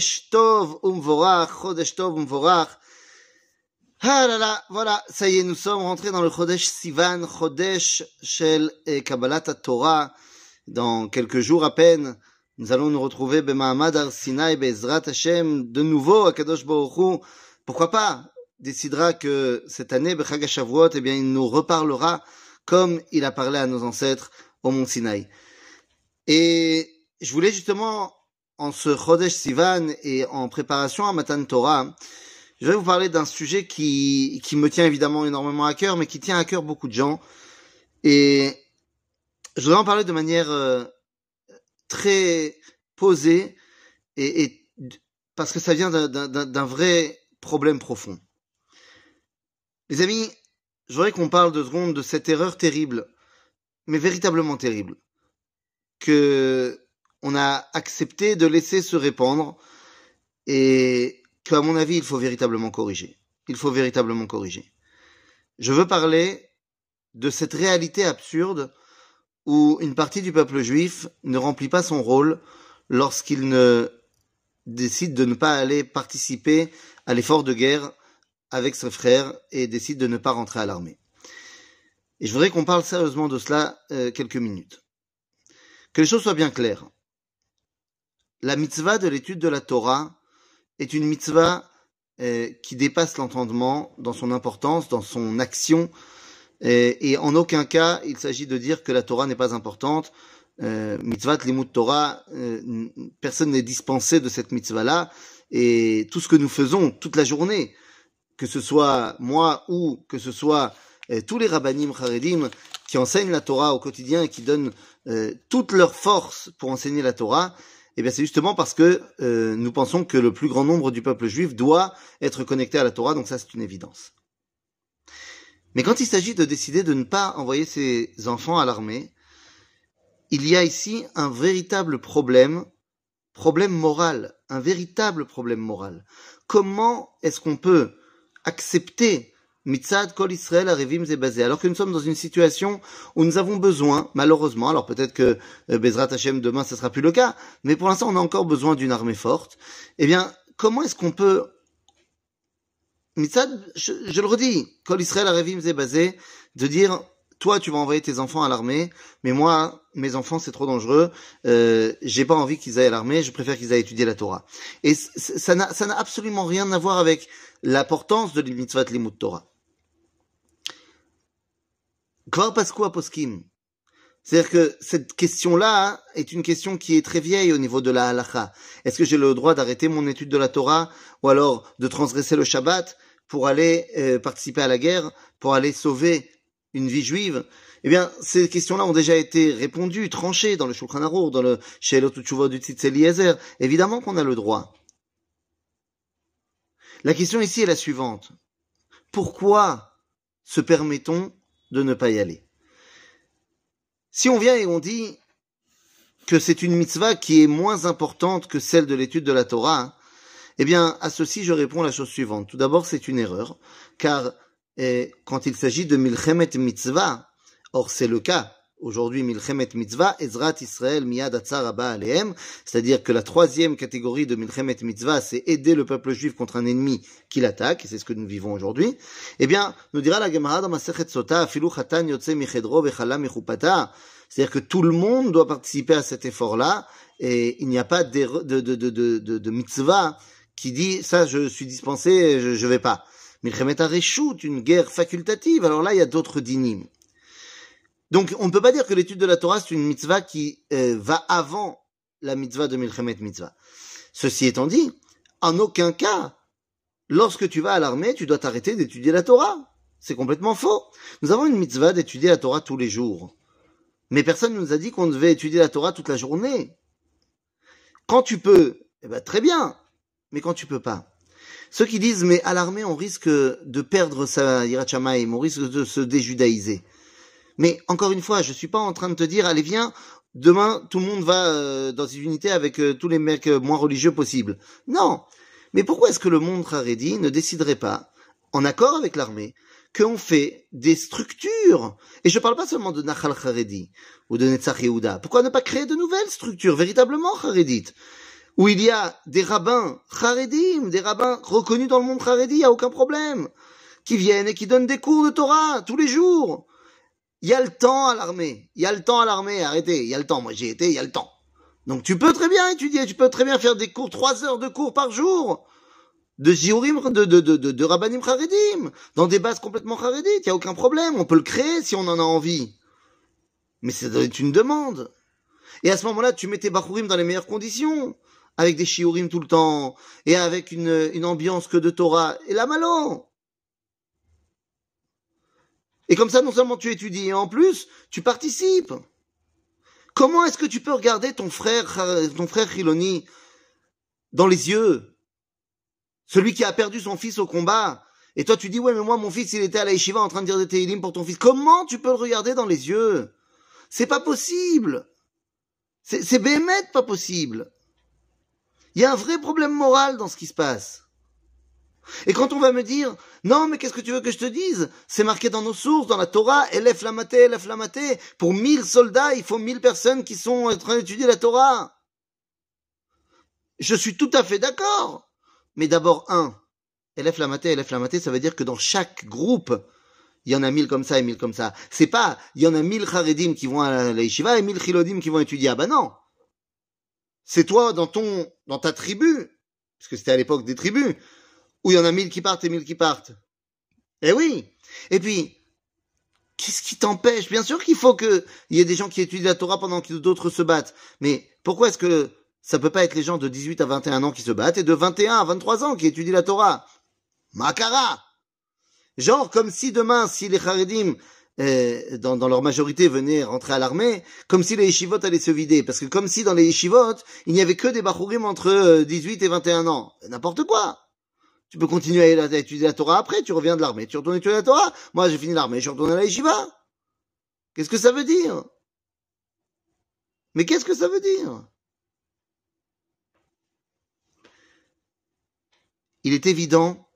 Chodesh. Ah là là, voilà, ça y est, nous sommes rentrés dans le Chodesh Sivan, Chodesh Shel Kabbalat Torah. Dans quelques jours à peine, nous allons nous retrouver Bemahamad Ar Sinai Bezrat Hashem, de nouveau à Kadosh Baruch Pourquoi pas décidera que cette année, Bechag eh bien, il nous reparlera comme il a parlé à nos ancêtres au Mont Sinaï. Et je voulais justement, en ce Chodesh Sivan et en préparation à Matan Torah, je vais vous parler d'un sujet qui, qui me tient évidemment énormément à cœur, mais qui tient à cœur beaucoup de gens. Et je voudrais en parler de manière euh, très posée, et, et, parce que ça vient d'un vrai problème profond. Les amis, je voudrais qu'on parle de secondes de cette erreur terrible, mais véritablement terrible, que on a accepté de laisser se répandre et qu'à mon avis, il faut véritablement corriger. Il faut véritablement corriger. Je veux parler de cette réalité absurde où une partie du peuple juif ne remplit pas son rôle lorsqu'il ne décide de ne pas aller participer à l'effort de guerre avec ses frères et décide de ne pas rentrer à l'armée. Et je voudrais qu'on parle sérieusement de cela euh, quelques minutes. Que les choses soient bien claires. La mitzvah de l'étude de la Torah est une mitzvah euh, qui dépasse l'entendement dans son importance, dans son action, et, et en aucun cas il s'agit de dire que la Torah n'est pas importante. Euh, mitzvah limut Torah, euh, personne n'est dispensé de cette mitzvah-là, et tout ce que nous faisons toute la journée, que ce soit moi ou que ce soit euh, tous les rabbanim charedim qui enseignent la Torah au quotidien et qui donnent euh, toute leur force pour enseigner la Torah, eh bien c'est justement parce que euh, nous pensons que le plus grand nombre du peuple juif doit être connecté à la Torah, donc ça c'est une évidence. Mais quand il s'agit de décider de ne pas envoyer ses enfants à l'armée, il y a ici un véritable problème, problème moral, un véritable problème moral. Comment est-ce qu'on peut accepter Mitzad Kol Israël Arevim Zebazé, alors que nous sommes dans une situation où nous avons besoin, malheureusement, alors peut-être que euh, Bezrat Hashem demain ce sera plus le cas, mais pour l'instant on a encore besoin d'une armée forte. Eh bien, comment est-ce qu'on peut Mitzad, je, le redis, Kol Israël Arevim Zebazé, de dire toi tu vas envoyer tes enfants à l'armée, mais moi mes enfants c'est trop dangereux, euh, j'ai pas envie qu'ils aillent à l'armée, je préfère qu'ils aillent étudier la Torah. Et ça n'a absolument rien à voir avec l'importance de mitzvah limut Torah. C'est-à-dire que cette question-là est une question qui est très vieille au niveau de la halacha. Est-ce que j'ai le droit d'arrêter mon étude de la Torah ou alors de transgresser le Shabbat pour aller euh, participer à la guerre, pour aller sauver une vie juive? Eh bien, ces questions-là ont déjà été répondues, tranchées dans le Shulchan Aruch, dans le Utshuvot du Tzitz Eliezer. Évidemment qu'on a le droit. La question ici est la suivante. Pourquoi se permettons de ne pas y aller. Si on vient et on dit que c'est une mitzvah qui est moins importante que celle de l'étude de la Torah, eh bien, à ceci, je réponds la chose suivante. Tout d'abord, c'est une erreur, car eh, quand il s'agit de milchemet mitzvah, or c'est le cas aujourd'hui Milchemet Mitzvah, Ezrat Israël Miyad Atzar Alehem, c'est-à-dire que la troisième catégorie de Milchemet Mitzvah, c'est aider le peuple juif contre un ennemi qui l'attaque, et c'est ce que nous vivons aujourd'hui. Eh bien, nous dira la Gemara dans Masechet Sota, Afilu Chatan Yotze Michedro Vechala Mechupata, c'est-à-dire que tout le monde doit participer à cet effort-là, et il n'y a pas de, de, de, de, de, mitzvah qui dit, ça je suis dispensé, je, je vais pas. Milchemet Areshut, une guerre facultative, alors là il y a d'autres dynimes. Donc, on ne peut pas dire que l'étude de la Torah, c'est une mitzvah qui euh, va avant la mitzvah de Milchemet Mitzvah. Ceci étant dit, en aucun cas, lorsque tu vas à l'armée, tu dois t'arrêter d'étudier la Torah. C'est complètement faux. Nous avons une mitzvah d'étudier la Torah tous les jours. Mais personne ne nous a dit qu'on devait étudier la Torah toute la journée. Quand tu peux, eh ben, très bien. Mais quand tu peux pas. Ceux qui disent, mais à l'armée, on risque de perdre sa Yirachamaim, on risque de se déjudaïser. Mais encore une fois, je suis pas en train de te dire, allez viens, demain tout le monde va euh, dans une unité avec euh, tous les mecs euh, moins religieux possibles. Non. Mais pourquoi est-ce que le monde Haredi ne déciderait pas, en accord avec l'armée, qu'on fait des structures? Et je parle pas seulement de Nachal Haredi ou de Netzach Yehuda. Pourquoi ne pas créer de nouvelles structures véritablement Haredites? Où il y a des rabbins charedim, des rabbins reconnus dans le monde charedi, il n'y a aucun problème, qui viennent et qui donnent des cours de Torah tous les jours. Il y a le temps à l'armée, il y a le temps à l'armée, arrêtez, il y a le temps, moi j'y étais, il y a le temps. Donc tu peux très bien étudier, tu peux très bien faire des cours, trois heures de cours par jour, de Ziurim, de, de, de, de, Rabbanim Charedim, dans des bases complètement Charedim, il n'y a aucun problème, on peut le créer si on en a envie. Mais c'est une demande. Et à ce moment-là, tu mets tes Bachurim dans les meilleures conditions, avec des Shiurim tout le temps, et avec une, une ambiance que de Torah, et la malon. Et comme ça, non seulement tu étudies, et en plus, tu participes. Comment est-ce que tu peux regarder ton frère, ton frère Chiloni, dans les yeux? Celui qui a perdu son fils au combat. Et toi, tu dis, ouais, mais moi, mon fils, il était à la yeshiva en train de dire des Teilim pour ton fils. Comment tu peux le regarder dans les yeux? C'est pas possible. C'est bémet pas possible. Il y a un vrai problème moral dans ce qui se passe. Et quand on va me dire, non, mais qu'est-ce que tu veux que je te dise? C'est marqué dans nos sources, dans la Torah, Elef Lamate, Elef Lamate. Pour mille soldats, il faut mille personnes qui sont en train d'étudier la Torah. Je suis tout à fait d'accord. Mais d'abord, un, Elef Lamate, Elef Lamate, ça veut dire que dans chaque groupe, il y en a mille comme ça et mille comme ça. C'est pas, il y en a mille Charedim qui vont à la yeshiva et mille Chilodim qui vont étudier. Ah ben non. C'est toi, dans ton, dans ta tribu, parce que c'était à l'époque des tribus, où il y en a mille qui partent et mille qui partent. Eh oui. Et puis, qu'est-ce qui t'empêche? Bien sûr qu'il faut qu'il y ait des gens qui étudient la Torah pendant que d'autres se battent. Mais pourquoi est-ce que ça peut pas être les gens de 18 à 21 ans qui se battent et de 21 à 23 ans qui étudient la Torah? Makara Genre comme si demain, si les Haredim, euh, dans, leur majorité, venaient rentrer à l'armée, comme si les yeshivot allaient se vider. Parce que comme si dans les yeshivot, il n'y avait que des bachurim entre 18 euh, et 21 ans. N'importe quoi tu peux continuer à, étudier la Torah après, tu reviens de l'armée, tu retournes étudier la Torah. Moi, j'ai fini l'armée, je suis retourné à la yeshiva. Qu'est-ce que ça veut dire? Mais qu'est-ce que ça veut dire? Il est évident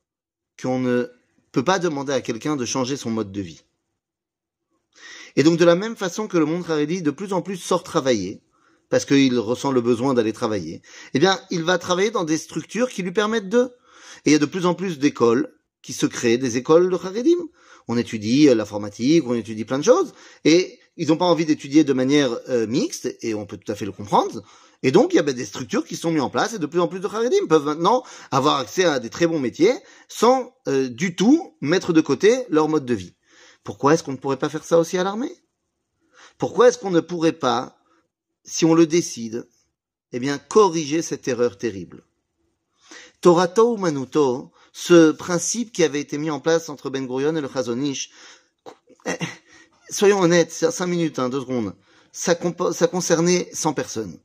qu'on ne peut pas demander à quelqu'un de changer son mode de vie. Et donc de la même façon que le monde Haredi de plus en plus sort travailler, parce qu'il ressent le besoin d'aller travailler, eh bien il va travailler dans des structures qui lui permettent de et il y a de plus en plus d'écoles qui se créent, des écoles de Haredim. On étudie euh, l'informatique, on étudie plein de choses, et ils n'ont pas envie d'étudier de manière euh, mixte, et on peut tout à fait le comprendre. Et donc, il y a ben, des structures qui sont mises en place, et de plus en plus de Haredim peuvent maintenant avoir accès à des très bons métiers, sans euh, du tout mettre de côté leur mode de vie. Pourquoi est-ce qu'on ne pourrait pas faire ça aussi à l'armée? Pourquoi est-ce qu'on ne pourrait pas, si on le décide, eh bien, corriger cette erreur terrible? Torato Manuto, ce principe qui avait été mis en place entre Ben Gurion et le Chazonish, eh, soyons honnêtes, cinq minutes, hein, deux secondes, ça, concernait 100 personnes.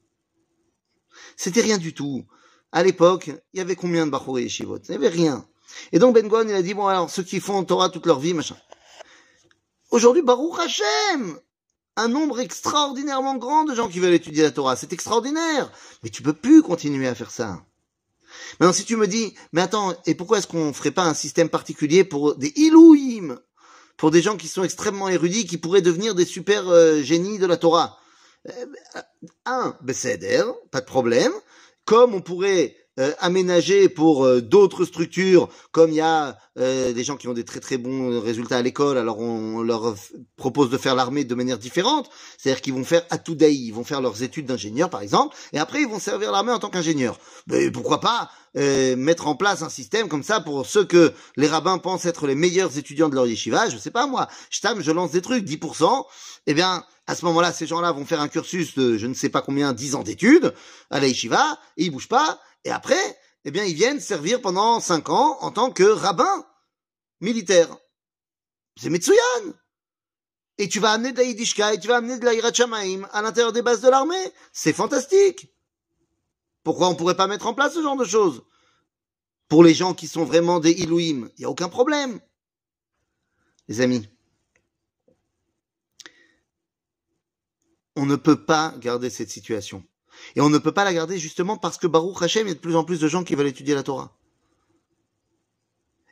C'était rien du tout. À l'époque, il y avait combien de Bachouré et Shivot Il n'y avait rien. Et donc Ben Gurion, il a dit, bon alors, ceux qui font Torah toute leur vie, machin. Aujourd'hui, Baruch Hashem un nombre extraordinairement grand de gens qui veulent étudier la Torah. C'est extraordinaire. Mais tu peux plus continuer à faire ça. Maintenant, si tu me dis, mais attends, et pourquoi est-ce qu'on ferait pas un système particulier pour des Ilouim, pour des gens qui sont extrêmement érudits, qui pourraient devenir des super euh, génies de la Torah eh ben, Un, Besséder, pas de problème. Comme on pourrait euh, aménager pour euh, d'autres structures, comme il y a euh, des gens qui ont des très très bons résultats à l'école, alors on, leur propose de faire l'armée de manière différente, c'est-à-dire qu'ils vont faire Atoudai, ils vont faire leurs études d'ingénieur par exemple, et après ils vont servir l'armée en tant qu'ingénieur. Mais pourquoi pas mettre en place un système comme ça pour ceux que les rabbins pensent être les meilleurs étudiants de leur yeshiva, je sais pas moi, je je lance des trucs, 10%, eh bien, à ce moment-là, ces gens-là vont faire un cursus de je ne sais pas combien, 10 ans d'études à la yeshiva, et ils bougent pas, et après, eh bien, ils viennent servir pendant cinq ans en tant que rabbin militaire. C'est Metsuyan. Et tu vas amener de la et tu vas amener de la à l'intérieur des bases de l'armée. C'est fantastique. Pourquoi on pourrait pas mettre en place ce genre de choses? Pour les gens qui sont vraiment des Ilouim, il n'y a aucun problème. Les amis, on ne peut pas garder cette situation. Et on ne peut pas la garder justement parce que Baruch Hashem, il y a de plus en plus de gens qui veulent étudier la Torah.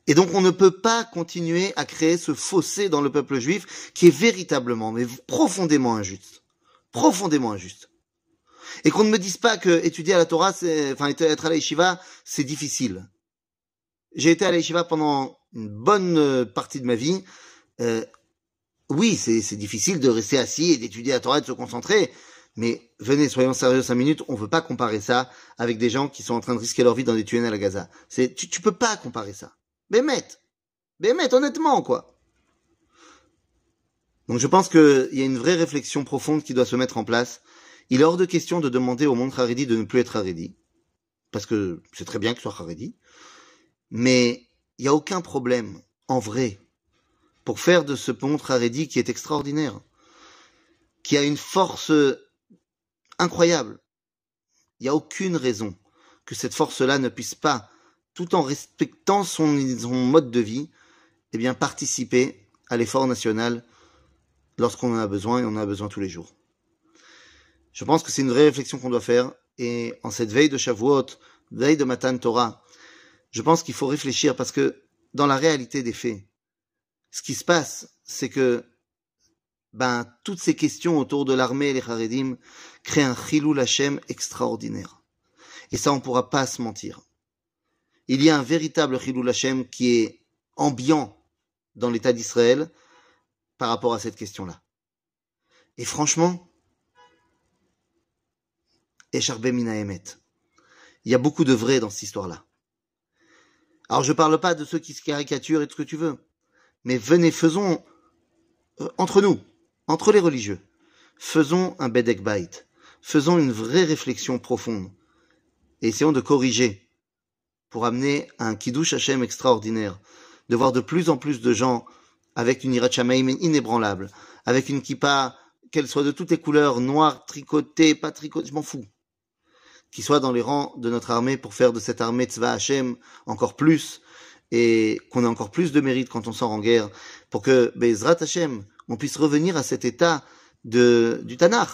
Et donc on ne peut pas continuer à créer ce fossé dans le peuple juif qui est véritablement, mais profondément injuste. Profondément injuste. Et qu'on ne me dise pas que étudier à la Torah, enfin, être à la yeshiva, c'est difficile. J'ai été à la yeshiva pendant une bonne euh, partie de ma vie. Euh, oui, c'est difficile de rester assis et d'étudier la Torah et de se concentrer. Mais venez, soyons sérieux cinq minutes, on ne veut pas comparer ça avec des gens qui sont en train de risquer leur vie dans des tunnels à la Gaza. C'est, tu, tu peux pas comparer ça. Mais mette, honnêtement, quoi. Donc je pense qu'il y a une vraie réflexion profonde qui doit se mettre en place. Il est hors de question de demander au monde Haredi de ne plus être Haredi. Parce que c'est très bien que soit Haredi. Mais il n'y a aucun problème, en vrai, pour faire de ce monde Haredi qui est extraordinaire, qui a une force incroyable. Il n'y a aucune raison que cette force-là ne puisse pas, tout en respectant son, mode de vie, eh bien, participer à l'effort national lorsqu'on en a besoin et on en a besoin tous les jours. Je pense que c'est une vraie réflexion qu'on doit faire et en cette veille de Shavuot, veille de Matan Torah, je pense qu'il faut réfléchir parce que dans la réalité des faits, ce qui se passe, c'est que ben, toutes ces questions autour de l'armée et les Haredim créent un chilou Hashem extraordinaire. Et ça, on ne pourra pas se mentir. Il y a un véritable chilou Hashem qui est ambiant dans l'État d'Israël par rapport à cette question-là. Et franchement, Echarbe il y a beaucoup de vrai dans cette histoire-là. Alors je ne parle pas de ceux qui se caricaturent et de ce que tu veux, mais venez, faisons euh, entre nous, entre les religieux, faisons un Bedek Bait, faisons une vraie réflexion profonde, et essayons de corriger pour amener un Kiddush Hashem extraordinaire, de voir de plus en plus de gens avec une Irat inébranlable, avec une kippa, qu'elle soit de toutes les couleurs, noire, tricotée, pas tricotée, je m'en fous, qui soit dans les rangs de notre armée pour faire de cette armée Tzva Hashem encore plus, et qu'on ait encore plus de mérite quand on sort en guerre, pour que Bezrat Hashem, on puisse revenir à cet état de, du Tanakh,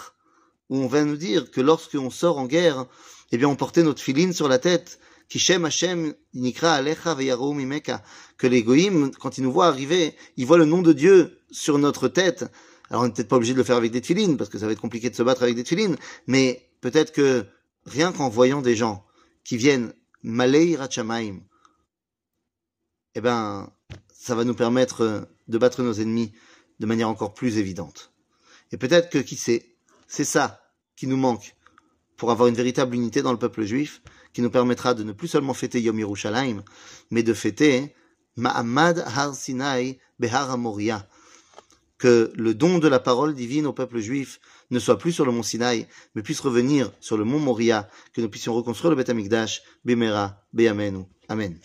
où on va nous dire que lorsqu'on sort en guerre, eh bien, on portait notre filine sur la tête, Kishem Hashem nikra alecha mimeka, que les quand ils nous voient arriver, ils voient le nom de Dieu sur notre tête. Alors, on n'est peut-être pas obligé de le faire avec des tefilines, parce que ça va être compliqué de se battre avec des tefilines, mais peut-être que rien qu'en voyant des gens qui viennent malei rachamaim, eh ben, ça va nous permettre de battre nos ennemis de manière encore plus évidente. Et peut-être que, qui sait, c'est ça qui nous manque pour avoir une véritable unité dans le peuple juif, qui nous permettra de ne plus seulement fêter Yom Yerushalayim, mais de fêter Ma'amad Har Sinai Behar Moria, que le don de la parole divine au peuple juif ne soit plus sur le mont Sinaï, mais puisse revenir sur le mont Moria, que nous puissions reconstruire le Beth Amikdash, Bimera, Beyamenu. Amen.